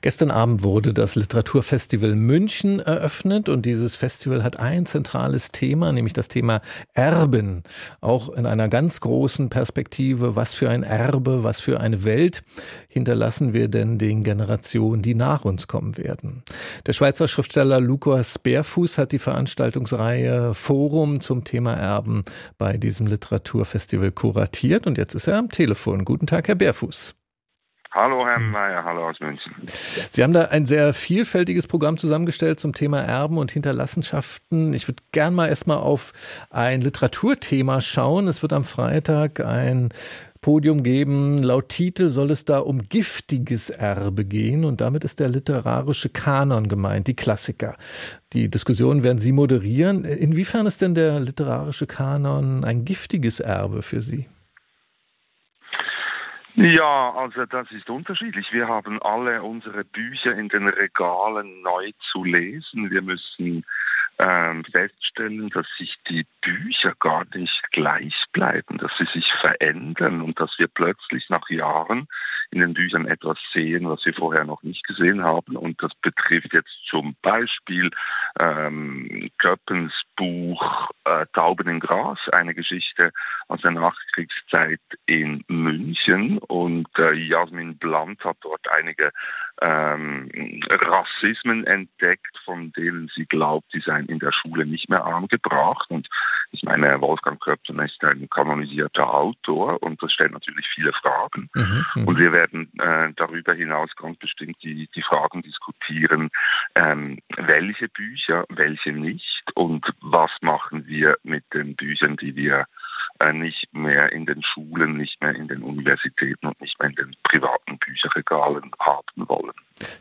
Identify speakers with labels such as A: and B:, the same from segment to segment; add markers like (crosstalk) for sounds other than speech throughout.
A: Gestern Abend wurde das Literaturfestival München eröffnet und dieses Festival hat ein zentrales Thema, nämlich das Thema Erben. Auch in einer ganz großen Perspektive, was für ein Erbe, was für eine Welt hinterlassen wir denn den Generationen, die nach uns kommen werden. Der Schweizer Schriftsteller Lukas Bärfuß hat die Veranstaltungsreihe Forum zum Thema Erben bei diesem Literaturfestival kuratiert und jetzt ist er am Telefon. Guten Tag, Herr Bärfuß.
B: Hallo Herr Mayer, hallo aus München.
A: Sie haben da ein sehr vielfältiges Programm zusammengestellt zum Thema Erben und Hinterlassenschaften. Ich würde gern mal erstmal auf ein Literaturthema schauen. Es wird am Freitag ein Podium geben. Laut Titel soll es da um giftiges Erbe gehen und damit ist der literarische Kanon gemeint, die Klassiker. Die Diskussion werden Sie moderieren. Inwiefern ist denn der literarische Kanon ein giftiges Erbe für Sie?
B: Ja, also das ist unterschiedlich. Wir haben alle unsere Bücher in den Regalen neu zu lesen. Wir müssen ähm, feststellen, dass sich die Bücher gar nicht gleich bleiben, dass sie sich verändern und dass wir plötzlich nach Jahren in den Büchern etwas sehen, was wir vorher noch nicht gesehen haben. Und das betrifft jetzt zum Beispiel ähm, Köppens Buch äh, Tauben im Gras, eine Geschichte aus der Nachkriegszeit in München. Und äh, Jasmin Blunt hat dort einige ähm, Rassismen entdeckt, von denen sie glaubt, die seien in der Schule nicht mehr angebracht. Und ich meine, Wolfgang Köpfen ist ein kanonisierter Autor und das stellt natürlich viele Fragen. Mhm, mhm, und wir werden äh, darüber hinaus ganz bestimmt die, die Fragen diskutieren, ähm, welche Bücher, welche nicht und was machen wir mit den Büchern, die wir äh, nicht mehr in den Schulen, nicht mehr in den Universitäten und nicht mehr in den privaten Bücherregalen haben wollen.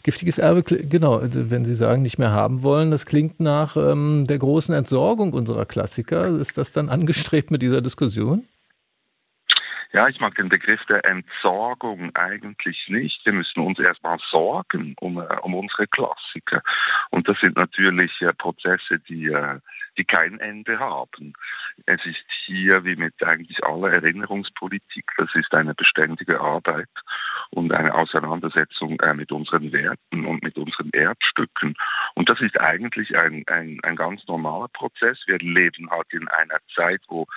A: Giftiges Erbe, genau, also wenn Sie sagen, nicht mehr haben wollen, das klingt nach ähm, der großen Entsorgung unserer Klassiker. Ist das dann angestrebt mit dieser Diskussion?
B: Ja, ich mag den Begriff der Entsorgung eigentlich nicht. Wir müssen uns erstmal sorgen um, äh, um unsere Klassiker. Und das sind natürlich äh, Prozesse, die, äh, die kein Ende haben. Es ist hier, wie mit eigentlich aller Erinnerungspolitik, das ist eine beständige Arbeit und eine Auseinandersetzung äh, mit unseren Werten und mit unseren Erbstücken. Und das ist eigentlich ein, ein, ein ganz normaler Prozess. Wir leben halt in einer Zeit, wo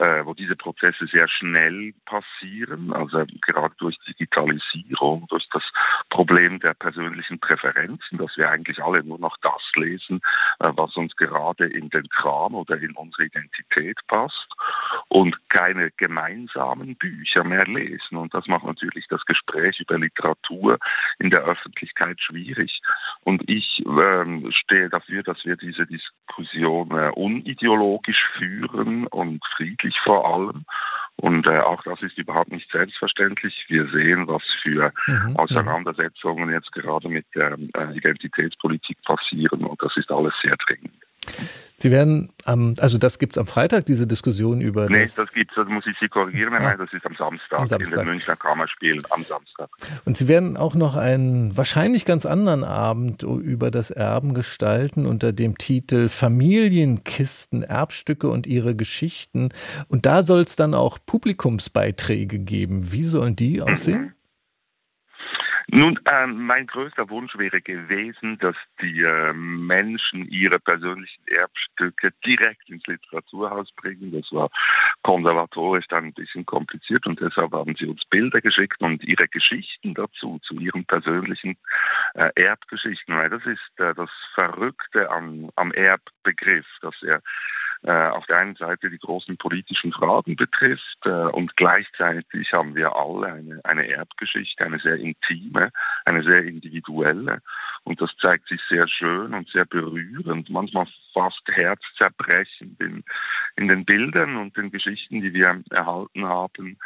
B: äh, wo diese Prozesse sehr schnell passieren, also gerade durch Digitalisierung, durch das Problem der persönlichen Präferenzen, dass wir eigentlich alle nur noch das lesen, äh, was uns gerade in den Kram oder in unsere Identität passt und keine gemeinsamen Bücher mehr lesen. Und das macht natürlich das Gespräch über Literatur in der Öffentlichkeit schwierig. Und ich ähm, stehe dafür, dass wir diese Diskussion äh, unideologisch führen und friedlich vor allem. Und äh, auch das ist überhaupt nicht selbstverständlich. Wir sehen, was für mhm, mhm. Auseinandersetzungen jetzt gerade mit der äh, Identitätspolitik passieren. Und das ist alles sehr dringend.
A: Sie werden am, also das gibt es am Freitag, diese Diskussion über.
B: Nee, das, das gibt es, das muss ich Sie korrigieren, ah, das ist am Samstag, am Samstag, in den Münchner Kammerspielen am Samstag.
A: Und Sie werden auch noch einen wahrscheinlich ganz anderen Abend über das Erben gestalten unter dem Titel Familienkisten, Erbstücke und ihre Geschichten. Und da soll es dann auch Publikumsbeiträge geben. Wie sollen die aussehen? Mhm.
B: Nun, äh, mein größter Wunsch wäre gewesen, dass die äh, Menschen ihre persönlichen Erbstücke direkt ins Literaturhaus bringen. Das war konservatorisch dann ein bisschen kompliziert und deshalb haben sie uns Bilder geschickt und ihre Geschichten dazu, zu ihren persönlichen äh, Erbgeschichten. Weil das ist äh, das Verrückte am, am Erbbegriff, dass er auf der einen Seite die großen politischen Fragen betrifft äh, und gleichzeitig haben wir alle eine, eine Erbgeschichte, eine sehr intime, eine sehr individuelle und das zeigt sich sehr schön und sehr berührend, manchmal fast herzzerbrechend in, in den Bildern und den Geschichten, die wir erhalten haben.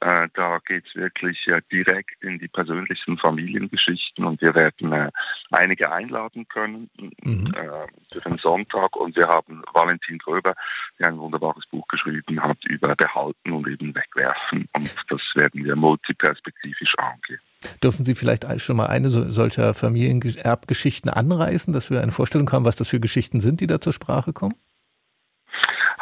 B: Äh, da geht's wirklich äh, direkt in die persönlichen Familiengeschichten und wir werden äh, einige einladen können mhm. Äh, für den Sonntag und wir haben Valentin Gröber, der ein wunderbares Buch geschrieben hat über Behalten und eben Wegwerfen und das werden wir multiperspektivisch angehen.
A: Dürfen Sie vielleicht schon mal eine solcher Familienerbgeschichten anreißen, dass wir eine Vorstellung haben, was das für Geschichten sind, die da zur Sprache kommen?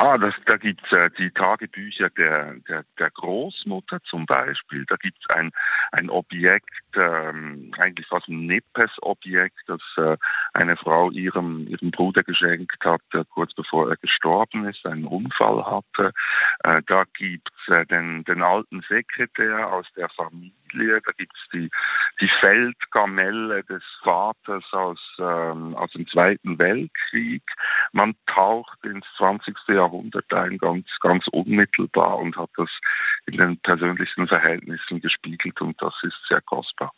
B: Ah, das, da gibt's äh, die Tagebücher der, der, der Großmutter zum Beispiel. Da gibt's ein, ein Objekt, ähm, eigentlich fast ein Nippes-Objekt, das äh, eine Frau ihrem, ihrem Bruder geschenkt hat, äh, kurz bevor er gestorben ist, einen Unfall hatte. Äh, da gibt's äh, den, den alten Sekretär aus der Familie, da gibt's die, die Feldgamelle des Vaters aus, ähm, aus dem Zweiten Weltkrieg. Man taucht ins 20. Jahrhundert ein, ganz, ganz unmittelbar und hat das in den persönlichen Verhältnissen gespiegelt und das ist sehr kostbar.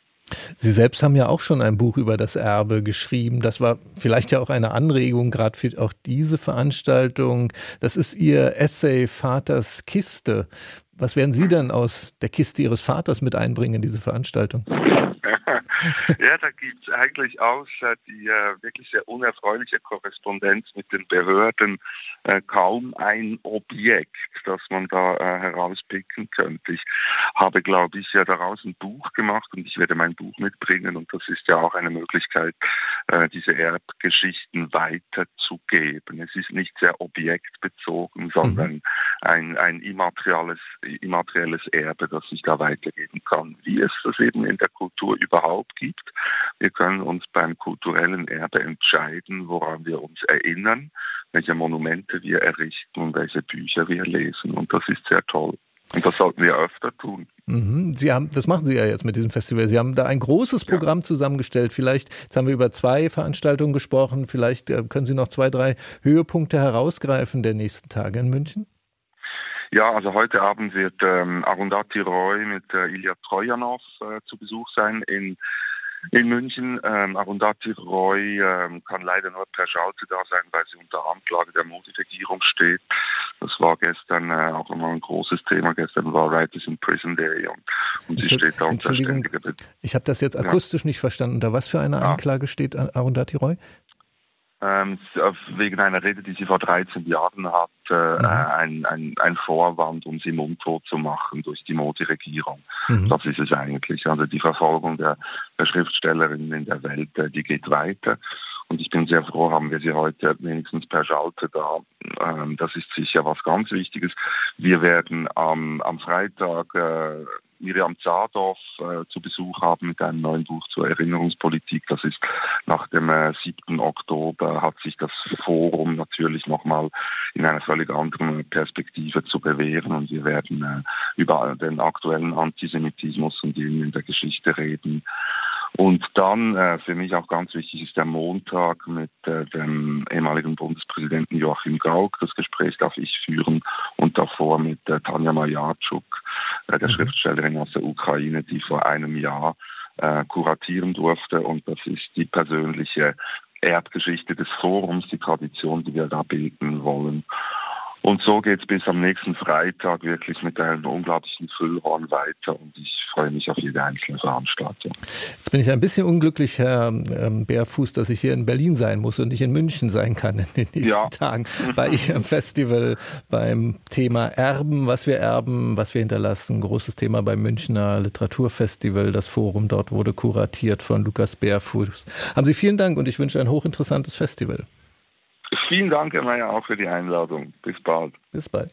A: Sie selbst haben ja auch schon ein Buch über das Erbe geschrieben. Das war vielleicht ja auch eine Anregung, gerade für auch diese Veranstaltung. Das ist Ihr Essay Vaters Kiste. Was werden Sie denn aus der Kiste Ihres Vaters mit einbringen in diese Veranstaltung? (laughs)
B: ja, da gibt es eigentlich außer die äh, wirklich sehr unerfreuliche Korrespondenz mit den Behörden äh, kaum ein Objekt, das man da äh, herauspicken könnte. Ich habe, glaube ich, ja daraus ein Buch gemacht und ich werde mein Buch mitbringen und das ist ja auch eine Möglichkeit, äh, diese Erbgeschichten weiterzugeben. Es ist nicht sehr objektbezogen, sondern mhm. ein, ein immaterielles, immaterielles Erbe, das ich da weitergeben kann, wie es das eben in der Kultur überhaupt gibt. Wir können uns beim kulturellen Erbe entscheiden, woran wir uns erinnern, welche Monumente wir errichten und welche Bücher wir lesen. Und das ist sehr toll. Und das sollten wir öfter tun.
A: Mhm. Sie haben, das machen Sie ja jetzt mit diesem Festival. Sie haben da ein großes Programm ja. zusammengestellt. Vielleicht, jetzt haben wir über zwei Veranstaltungen gesprochen. Vielleicht äh, können Sie noch zwei, drei Höhepunkte herausgreifen der nächsten Tage in München?
B: Ja, also heute Abend wird ähm, Arundhati Roy mit äh, Ilya Trojanov äh, zu Besuch sein in in München. Ähm, Arundhati Roy ähm, kann leider nur per Schalte da sein, weil sie unter Anklage der Modi-Regierung steht. Das war gestern äh, auch nochmal ein großes Thema. Gestern war Writers in Prison Day und, und sie steht da unter ständiger.
A: Ich habe das jetzt akustisch ja. nicht verstanden. Da was für eine Anklage steht Arundhati Roy?
B: Ähm, wegen einer Rede, die sie vor 13 Jahren hat, äh, mhm. ein, ein, ein Vorwand, um sie mundtot zu machen durch die Modi-Regierung. Mhm. Das ist es eigentlich. Also die Verfolgung der, der Schriftstellerinnen in der Welt, äh, die geht weiter. Und ich bin sehr froh, haben wir sie heute wenigstens per Schalte da. Ähm, das ist sicher was ganz Wichtiges. Wir werden am, am Freitag äh, Miriam Zadorf äh, zu Besuch haben mit einem neuen Buch zur Erinnerungspolitik. Das ist nach dem äh, 7. Oktober hat sich das Forum natürlich nochmal in einer völlig anderen Perspektive zu bewähren und wir werden äh, über den aktuellen Antisemitismus und ihn in der Geschichte reden. Und dann äh, für mich auch ganz wichtig ist der Montag mit äh, dem ehemaligen Bundespräsidenten Joachim Gauck. Das Gespräch darf ich führen und davor mit äh, Tanja Majatschuk, äh, der mhm. Schriftstellerin aus der Ukraine, die vor einem Jahr äh, kuratieren durfte. Und das ist die persönliche Erdgeschichte des Forums, die Tradition, die wir da bilden wollen. Und so geht es bis am nächsten Freitag wirklich mit einem unglaublichen Füllhorn weiter und ich freue mich auf jede einzelne Veranstaltung.
A: Jetzt bin ich ein bisschen unglücklich, Herr ähm, Bärfuß, dass ich hier in Berlin sein muss und nicht in München sein kann in den nächsten ja. Tagen bei (laughs) Ihrem Festival beim Thema Erben, was wir erben, was wir hinterlassen. Großes Thema beim Münchner Literaturfestival. Das Forum dort wurde kuratiert von Lukas Bärfuß. Haben Sie vielen Dank und ich wünsche ein hochinteressantes Festival.
B: Vielen Dank, Herr Mayer, auch für die Einladung. Bis bald.
A: Bis bald.